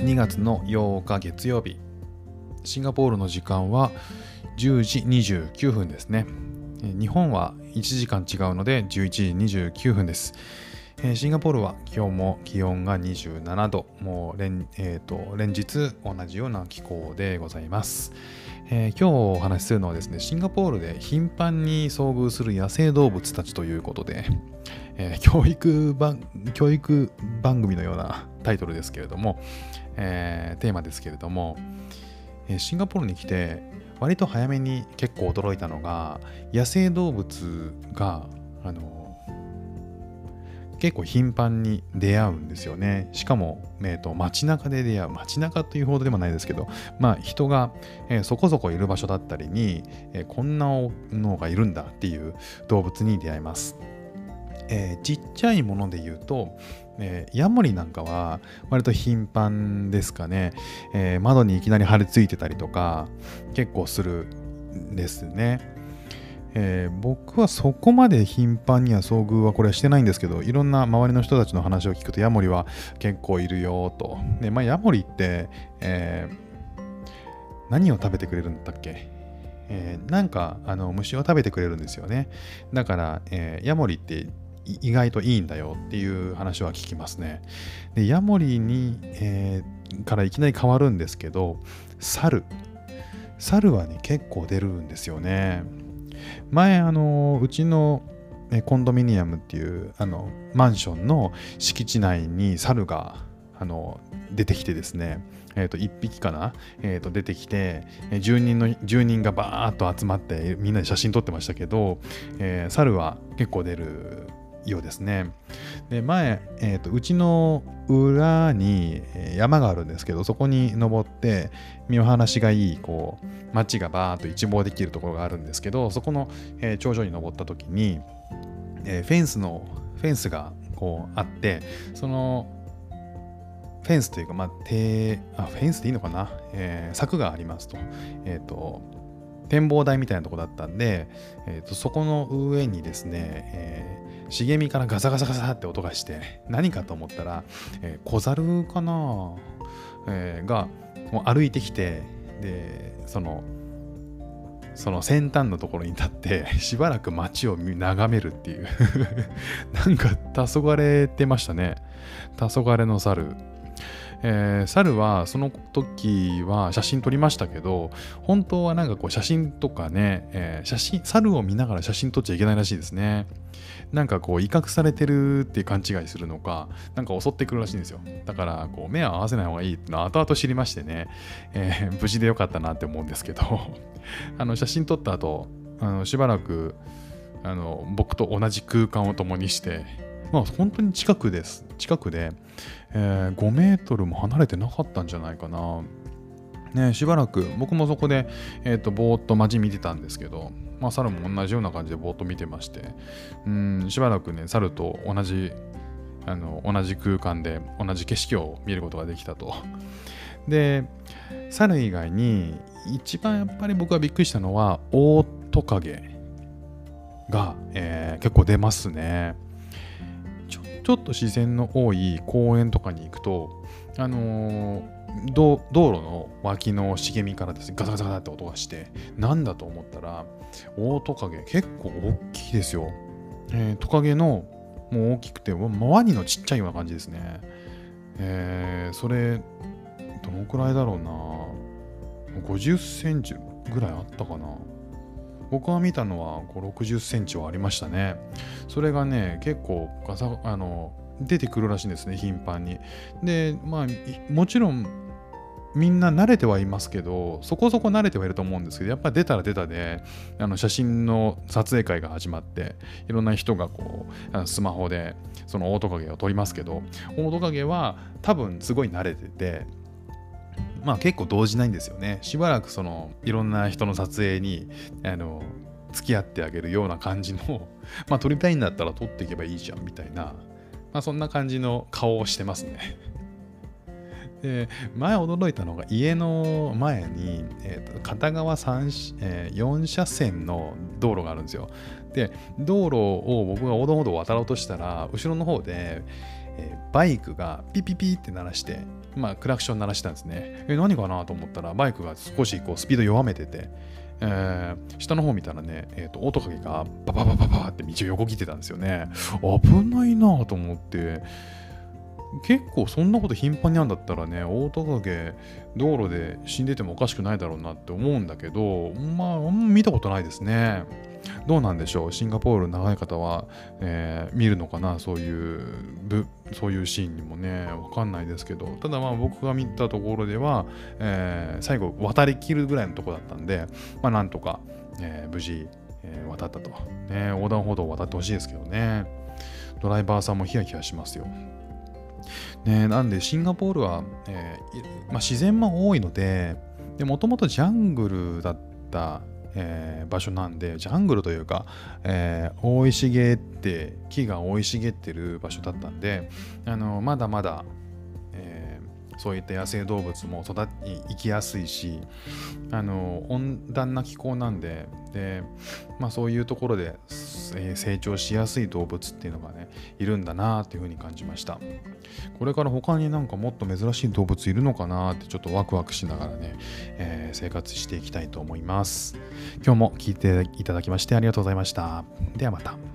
2月の8日月曜日。シンガポールの時間は10時29分ですね。日本は1時間違うので11時29分です。シンガポールは今日も気温が27度。もう連,、えーと、連日同じような気候でございます、えー、今日お話しするのはですねシンガポールで頻繁に遭遇する野生動物たちということで、えー、教育番教育番組のようなタイトルですけれども、えー、テーマですけれども、えシンガポールに来て割と早めに結構驚いたのが野生動物があの結構頻繁に出会うんですよね。しかも、えーと、街中で出会う。街中というほどでもないですけど、まあ人が、えー、そこそこいる場所だったりに、えー、こんなのがいるんだっていう動物に出会います。えー、ちっちゃいもので言うと、えー、ヤモリなんかは割と頻繁ですかね、えー、窓にいきなり張り付いてたりとか結構するんですね。えー、僕はそこまで頻繁には遭遇はこれはしてないんですけどいろんな周りの人たちの話を聞くとヤモリは結構いるよと。で、まあ、ヤモリって、え何を食べてくれるんだっけ？えー、なんかあの虫を食べてくれるんですよね。だから、えー、ヤモリって意外といいんだよっていう話は聞きますね。で、ヤモリに、えー、からいきなり変わるんですけど、猿。猿はね、結構出るんですよね。前、あの、うちのコンドミニアムっていうあのマンションの敷地内に猿があの出てきてですね、えー、と1匹かな、えー、と出てきて住人の住人がバーッと集まってみんなで写真撮ってましたけど、えー、猿は結構出るようですね。で前、えーと、うちの裏に山があるんですけどそこに登って見晴らしがいいこう街がバーッと一望できるところがあるんですけどそこの、えー、頂上に登った時に、えー、フェンスのフェンスがこうあってそのフェンスというか、まあ、あフェンスでいいのかな、えー、柵がありますと。えっ、ー、と展望台みたいなとこだったんで、えーと、そこの上にですね、えー、茂みからガサガサガサって音がして何かと思ったら、えー、小猿かな、えー、がもう歩いてきてでそのその先端のところに立ってしばらく街を眺めるっていう。なんか黄昏てましたね。黄昏の猿。えー、猿はその時は写真撮りましたけど、本当はなんかこう写真とかね、えー、写真、猿を見ながら写真撮っちゃいけないらしいですね。なんかこう威嚇されてるって勘違いするのか、なんか襲ってくるらしいんですよ。だからこう目を合わせない方がいいってのは後々知りましてね、えー、無事でよかったなって思うんですけど、あの写真撮った後、あのしばらくあの僕と同じ空間を共にして、まあ本当に近くです。近くで、えー、5メートルも離れてなかったんじゃないかな。ね、しばらく僕もそこで、えーと、ぼーっと街見てたんですけど、まあ、猿も同じような感じでぼーっと見てましてうんしばらくね猿と同じあの同じ空間で同じ景色を見ることができたとで猿以外に一番やっぱり僕がびっくりしたのはオオトカゲが、えー、結構出ますねちょっと自然の多い公園とかに行くと、あのー、道路の脇の茂みからですね、ガサガサガサって音がして、なんだと思ったら、オオトカゲ、結構大きいですよ。えー、トカゲのもう大きくて、ワニのちっちゃいような感じですね。えー、それ、どのくらいだろうな。50センチぐらいあったかな。僕が見たのは5 60センチはありましたね。それがね、結構ガサあの出てくるらしいんですね、頻繁に。で、まあ、もちろん、みんな慣れてはいますけど、そこそこ慣れてはいると思うんですけど、やっぱ出たら出たで、あの写真の撮影会が始まって、いろんな人がこう、スマホでそのオオトカゲを撮りますけど、オオトカゲは多分すごい慣れてて、まあ結構動じないんですよね。しばらくそのいろんな人の撮影にあの付き合ってあげるような感じの、まあ撮りたいんだったら撮っていけばいいじゃんみたいな、まあそんな感じの顔をしてますね。で前驚いたのが家の前に、えー、片側3、えー、4車線の道路があるんですよ。で道路を僕が横断歩道を渡ろうとしたら後ろの方で、えー、バイクがピピピって鳴らしてまあ、クラクション鳴らしたんですね。え、何かなと思ったら、バイクが少しこうスピード弱めてて、えー、下の方見たらね、えーと、オート影がバババババって道を横切ってたんですよね。危ないなと思って、結構そんなこと頻繁にあんだったらね、オート影道路で死んでてもおかしくないだろうなって思うんだけど、まあ、あんま見たことないですね。どうなんでしょう？シンガポール長い方は、えー、見るのかな？そういうそういうシーンにもねわかんないですけど。ただまあ僕が見たところでは、えー、最後渡りきるぐらいのとこだったんでまあなんとか、えー、無事、え渡ったと、ね、横断歩道を渡ってほしいですけどね。ドライバーさんもヒヤヒヤしますよ。ね、なんでシンガポールは、えーまあ、自然も多いのでもともとジャングルだったえー、場所なんでジャングルというか、えー、生い茂って木が生い茂ってる場所だったんであのまだまだ、え、そういった野生動物も育ち生きやすいしあの温暖な気候なんでで、まあ、そういうところで、え成長しやすい動物っていうのがねいるんだなっていうふうに感じました。これから他になんかもっと珍しい動物いるのかなってちょっとワクワクしながらね、えー、生活していきたいと思います。今日も聞いていただきましてありがとうございました。ではまた。